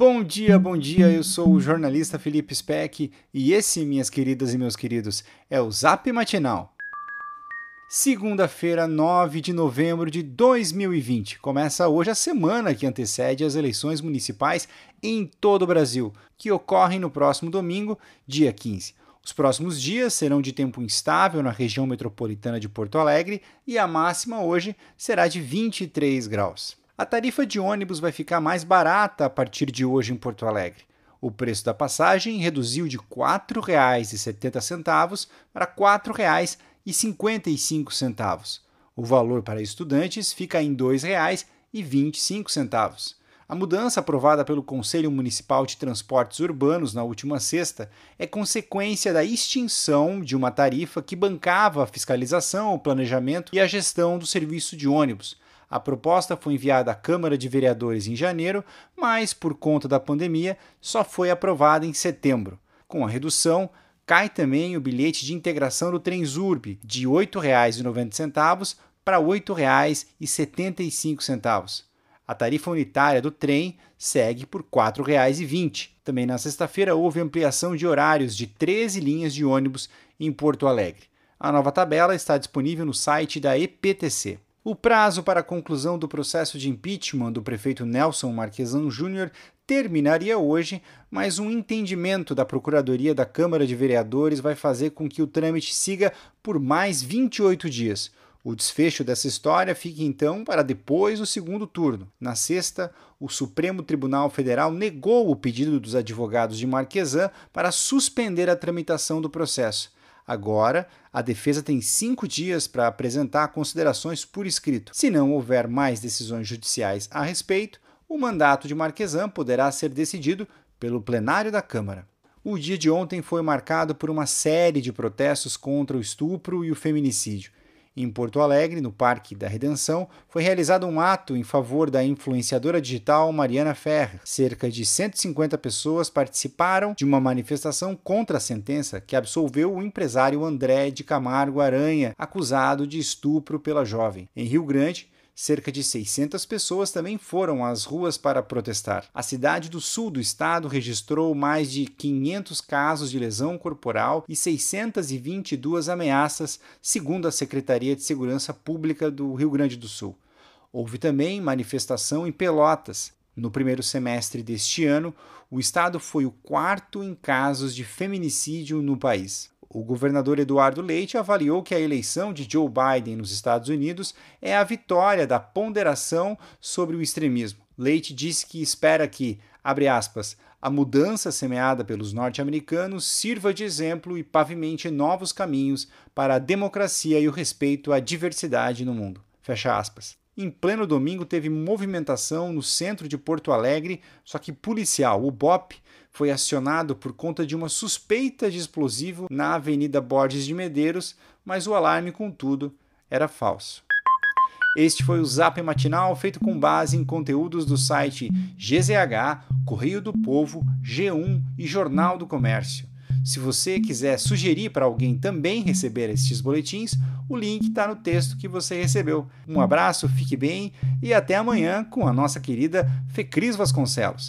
Bom dia, bom dia. Eu sou o jornalista Felipe Speck e esse, minhas queridas e meus queridos, é o Zap Matinal. Segunda-feira, 9 de novembro de 2020. Começa hoje a semana que antecede as eleições municipais em todo o Brasil, que ocorrem no próximo domingo, dia 15. Os próximos dias serão de tempo instável na região metropolitana de Porto Alegre e a máxima hoje será de 23 graus. A tarifa de ônibus vai ficar mais barata a partir de hoje em Porto Alegre. O preço da passagem reduziu de R$ 4,70 para R$ 4,55. O valor para estudantes fica em R$ 2,25. A mudança aprovada pelo Conselho Municipal de Transportes Urbanos na última sexta é consequência da extinção de uma tarifa que bancava a fiscalização, o planejamento e a gestão do serviço de ônibus a proposta foi enviada à Câmara de Vereadores em janeiro, mas, por conta da pandemia, só foi aprovada em setembro. Com a redução, cai também o bilhete de integração do Transurb, de R$ 8,90 para R$ 8,75. A tarifa unitária do trem segue por R$ 4,20. Também na sexta-feira houve ampliação de horários de 13 linhas de ônibus em Porto Alegre. A nova tabela está disponível no site da EPTC. O prazo para a conclusão do processo de impeachment do prefeito Nelson Marquesan Júnior terminaria hoje, mas um entendimento da Procuradoria da Câmara de Vereadores vai fazer com que o trâmite siga por mais 28 dias. O desfecho dessa história fica então para depois do segundo turno. Na sexta, o Supremo Tribunal Federal negou o pedido dos advogados de Marquesan para suspender a tramitação do processo. Agora, a defesa tem cinco dias para apresentar considerações por escrito. Se não houver mais decisões judiciais a respeito, o mandato de Marquesan poderá ser decidido pelo plenário da Câmara. O dia de ontem foi marcado por uma série de protestos contra o estupro e o feminicídio. Em Porto Alegre, no Parque da Redenção, foi realizado um ato em favor da influenciadora digital Mariana Ferrer. Cerca de 150 pessoas participaram de uma manifestação contra a sentença que absolveu o empresário André de Camargo Aranha, acusado de estupro pela jovem. Em Rio Grande, Cerca de 600 pessoas também foram às ruas para protestar. A cidade do sul do estado registrou mais de 500 casos de lesão corporal e 622 ameaças, segundo a Secretaria de Segurança Pública do Rio Grande do Sul. Houve também manifestação em Pelotas. No primeiro semestre deste ano, o estado foi o quarto em casos de feminicídio no país o governador Eduardo Leite avaliou que a eleição de Joe Biden nos Estados Unidos é a vitória da ponderação sobre o extremismo. Leite disse que espera que, abre aspas, a mudança semeada pelos norte-americanos sirva de exemplo e pavimente novos caminhos para a democracia e o respeito à diversidade no mundo. Fecha aspas. Em pleno domingo teve movimentação no centro de Porto Alegre, só que policial, o BOP, foi acionado por conta de uma suspeita de explosivo na Avenida Borges de Medeiros, mas o alarme, contudo, era falso. Este foi o Zap Matinal feito com base em conteúdos do site GZH, Correio do Povo, G1 e Jornal do Comércio. Se você quiser sugerir para alguém também receber estes boletins, o link está no texto que você recebeu. Um abraço, fique bem e até amanhã com a nossa querida Fecris Vasconcelos.